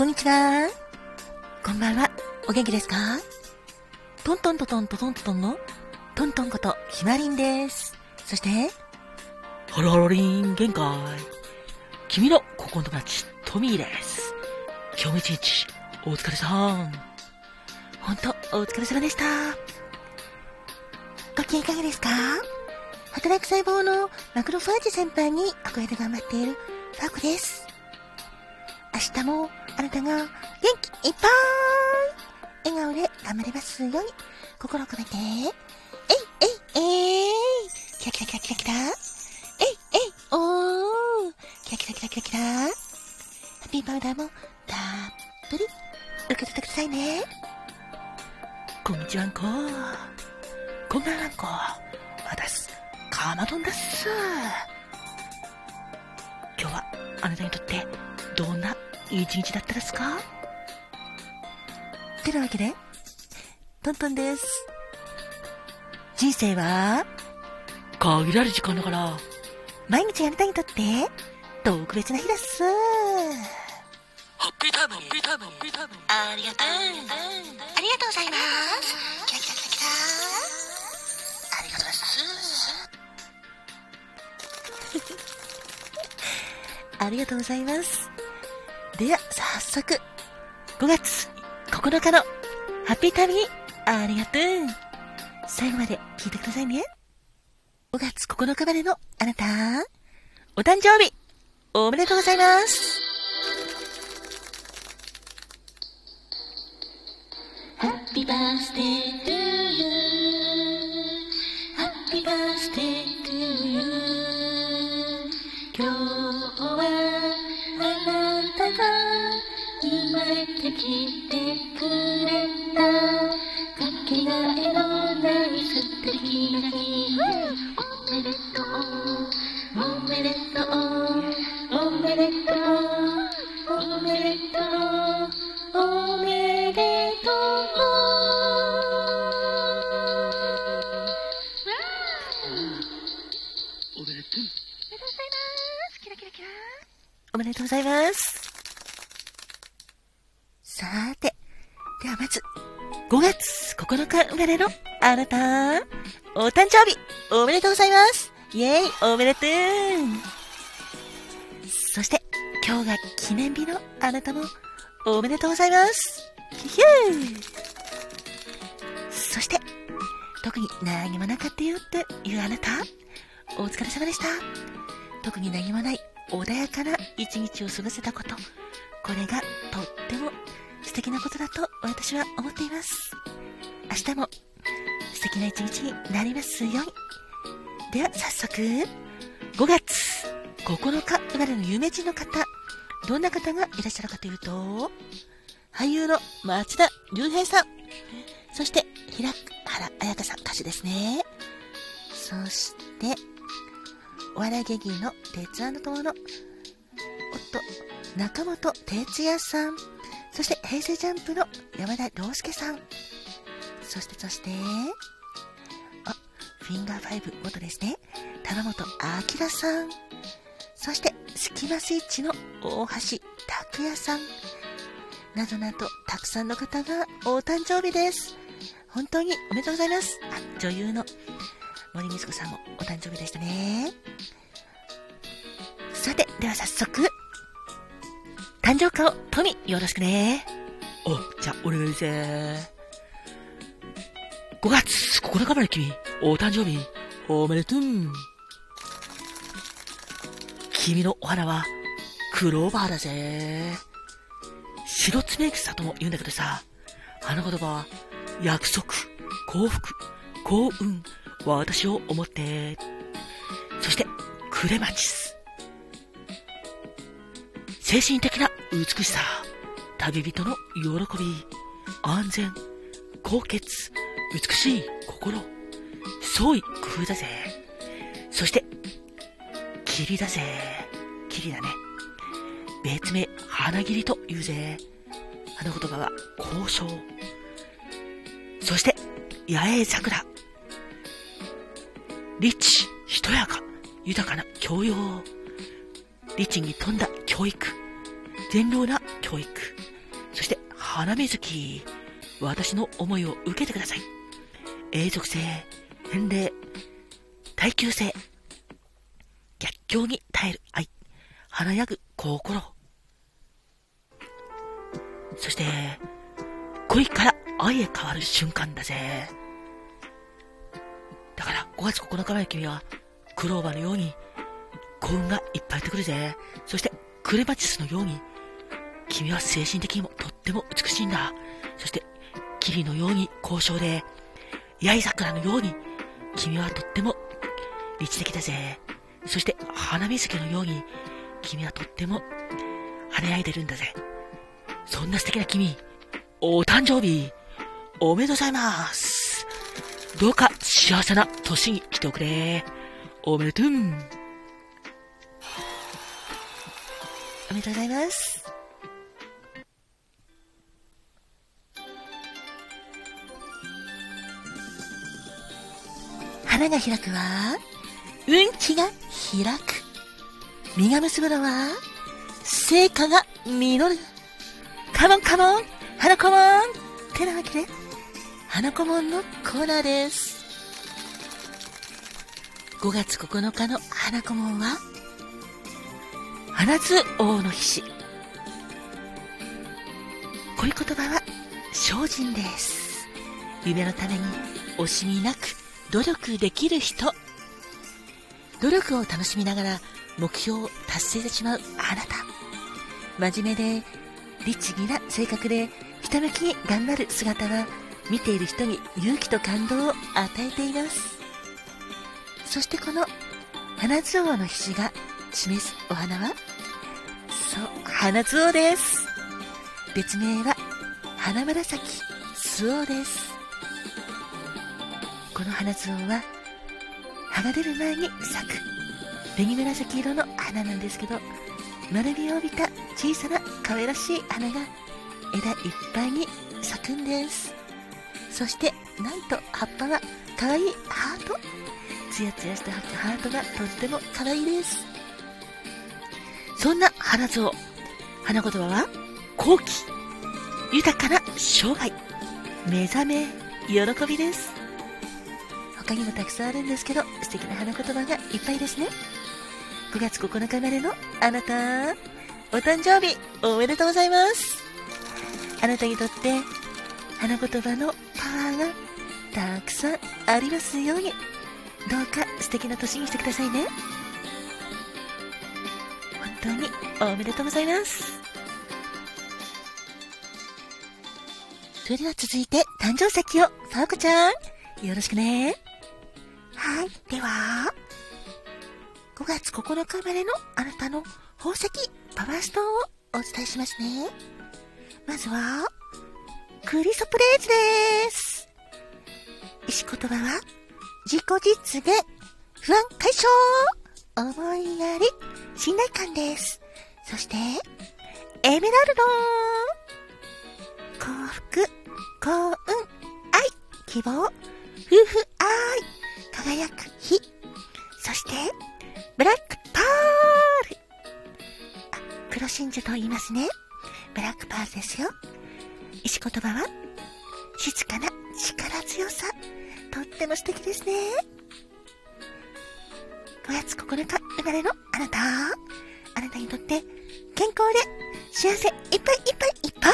こんにちは。こんばんは。お元気ですか？トントントントントントンのトントンことひまりんです。そして、ハロハロリン限界。君のここの友達、トミーです。今日も一日、お疲れさん。ほんとお疲れ様でした。ご機嫌いかがですか？働く細胞のマクロファージ先輩に憧れて頑張っているファコです。明日もあなたが元気いっぱい笑顔で頑張れますように心を込めて、えいえいえいキラキラキラキラキラえいえいおーキラキラキラキラキラハッピーパウダーもたっぷり受け取ってくださいね。こんにちはんこ。こんばんはんこ。わたす、かまどんだっす。今日はあなたにとってどんな一日だったですか？てなわけで、トントンです。人生は、限られる時間だから、毎日あなたにとって、特別な日です。ハッピータイム、ハッピータイム、ハッピータイム。ありがとう。ありがとうございます。キラキラキラキラ。ありがとうございます。ありがとうございます。では、早速、5月9日のハッピータイムにありがとう。最後まで聞いてくださいね。5月9日までのあなた、お誕生日、おめでとうございます。Happy birthday. とうございます。さて、ではまず、5月9日生まれのあなた、お誕生日、おめでとうございます。イェイ、おめでとう。そして、今日が記念日のあなたも、おめでとうございます。ヒューそして、特に何もなかったよっていうあなた、お疲れ様でした。特に何もない穏やかな一日を過ごせたこと。これがとっても素敵なことだと私は思っています。明日も素敵な一日になりますように。では早速、5月9日生まれの有名人の方、どんな方がいらっしゃるかというと、俳優の町田龍平さん、そして平原綾香さん歌手ですね。そして、笑い芸人の鉄腕の友の、おっと、中本哲也さん、そして平成ジャンプの山田涼介さん、そしてそして、あ、フィンガー5元ですね、玉本明さん、そしてスキマスイッチの大橋拓也さん、などなどたくさんの方がお誕生日です。本当におめでとうございます。あ、女優の森光子さんもお誕生日でしたね。さて、では早速、誕生花をトミよろしくね。お、じゃあ、お願いぜ5月9日まで君、お誕生日、おめでとう。君のお花は、クローバーだぜ。白爪草とも言うんだけどさ、花言葉は、約束、幸福、幸運、私を思って。そして、クレマチス。精神的な美しさ、旅人の喜び、安全、高潔、美しい心、創意工夫だぜ。そして、霧だぜ。霧だね。別名、花霧と言うぜ。花言葉は、交渉。そして、八重桜。リッチ、しとやか、豊かな教養。律儀に富んだ教育。善良な教育。そして花水木、私の思いを受けてください。永続性、返礼、耐久性、逆境に耐える愛、華やぐ心。そして、恋から愛へ変わる瞬間だぜ。だから5月9日まで君は、クローバーのように、幸運がいっぱいやってくるぜ。そして、クレマチスのように、君は精神的にもとっても美しいんだ。そして、霧のように高尚で、八重桜のように、君はとっても理知的だぜ。そして、花水木のように、君はとっても華やいでるんだぜ。そんな素敵な君、お誕生日、おめでとうございます。どうか幸せな年にしておくれ。おめでとう。おめでとうございます。花が開くは、運気が開く。実が結ぶのは、成果が実る。カモンカモン花子もんてなわけで、花子もんのコーナーです。5月9日の花子もんは、花津王の菱。恋言葉は精進です。夢のために惜しみなく努力できる人。努力を楽しみながら目標を達成してしまうあなた。真面目で律儀な性格でひたむきに頑張る姿は見ている人に勇気と感動を与えています。そしてこの花津王の菱が示すお花は？そう、花津王です。別名は花紫巣王です。この花津王は葉が出る前に咲く紅紫色の花なんですけど丸みを帯びた小さな可愛らしい花が枝いっぱいに咲くんですそしてなんと葉っぱは可愛いハート。ツヤツヤしたハートがとっても可愛いです。そんな花像。花言葉は好奇。豊かな生涯。目覚め喜びです。他にもたくさんあるんですけど素敵な花言葉がいっぱいですね。9月9日までのあなた、お誕生日おめでとうございます。あなたにとって花言葉のーがたくさんありますように、どうか素敵な年にしてくださいね。本当におめでとうございます。それでは続いて誕生石を、ファーコちゃん、よろしくね。はい。では、5月9日までのあなたの宝石パワーストーンをお伝えしますね。まずは、クリソプレーズです。石言葉は、自己実現、不安解消、思いやり、信頼感です。そして、エメラルド幸福、幸運、愛、希望、夫婦愛、輝く日、そして、ブラックパールあ、黒真珠と言いますね。ブラックパールですよ。石言葉は、静かな力強さ。とっても素敵ですね。5月9日生まれのあなた。あなたにとって健康で幸せいっぱいいっぱいいっぱい。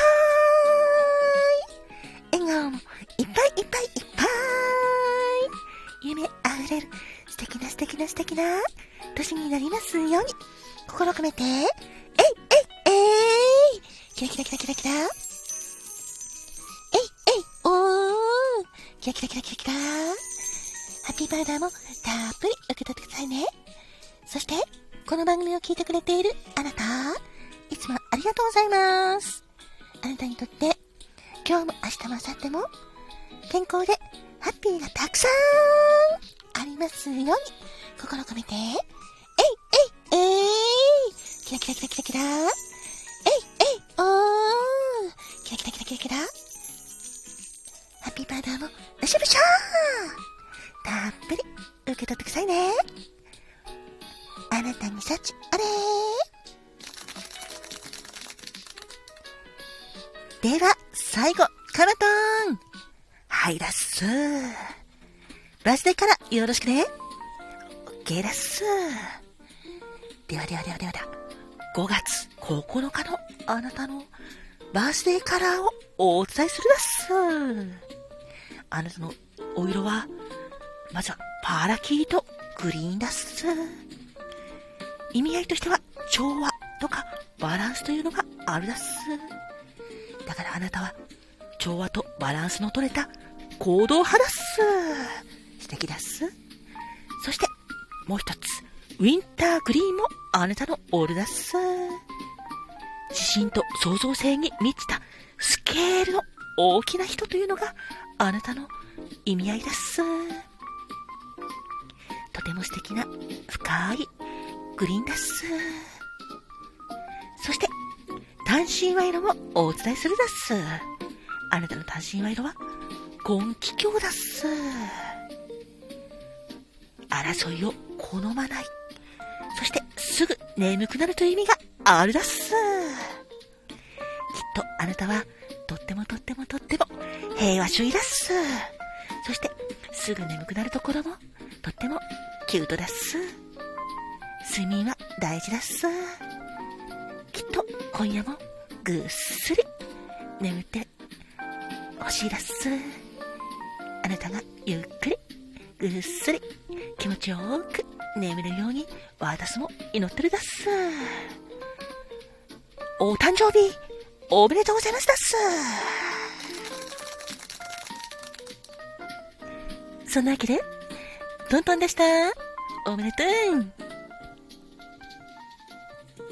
笑顔もいっぱいいっぱいいっぱい。夢あふれる素敵な素敵な素敵な。年になりますように、心を込めて、えいえいえい。キラキラキラキラキラ。キラキラキラキラキラ。ハッピーバーダーもたっぷり受け取ってくださいね。そして、この番組を聞いてくれているあなた、いつもありがとうございます。あなたにとって、今日も明日も明後日も、健康でハッピーがたくさんありますように、心込めて、えい。キラキラキラキラキラ。えいえい。おー。キラキラキラキラキラ。ハッピーバーダーも、よしぶしゃーたっぷり受け取ってくださいね。あなたに幸あれーでは、最後、カマトーンはいだっす。バースデーからよろしくね。オッケーだっす。ではではではではでは、5月9日のあなたのバースデーカラーをお伝えするだっす。あなたのお色は、まずはパーラキーとグリーンだっす。意味合いとしては調和とかバランスというのがあるだっす。だからあなたは調和とバランスの取れた行動派だっす。素敵だっす。そしてもう一つ、ウィンターグリーンもあなたのオールだっす。自信と創造性に満ちたスケールの大きな人というのがあなたの意味合いだっす。とても素敵な深いグリーンだっす。そして、単身賄賂もお伝えするだっす。あなたの単身賄賂は、根気強だっす。争いを好まない。そして、すぐ眠くなるという意味があるだっす。きっとあなたは、ってもとってもとっても平和主義だっす。そして、すぐ眠くなるところも、とってもキュートだっす。睡眠は大事だっす。きっと今夜もぐっすり眠ってほしいだっす。あなたがゆっくりぐっすり気持ちよく眠れるように私も祈ってるだっす。お誕生日おめでとうございますだっす。そんなわけで、トントンでした。おめでとう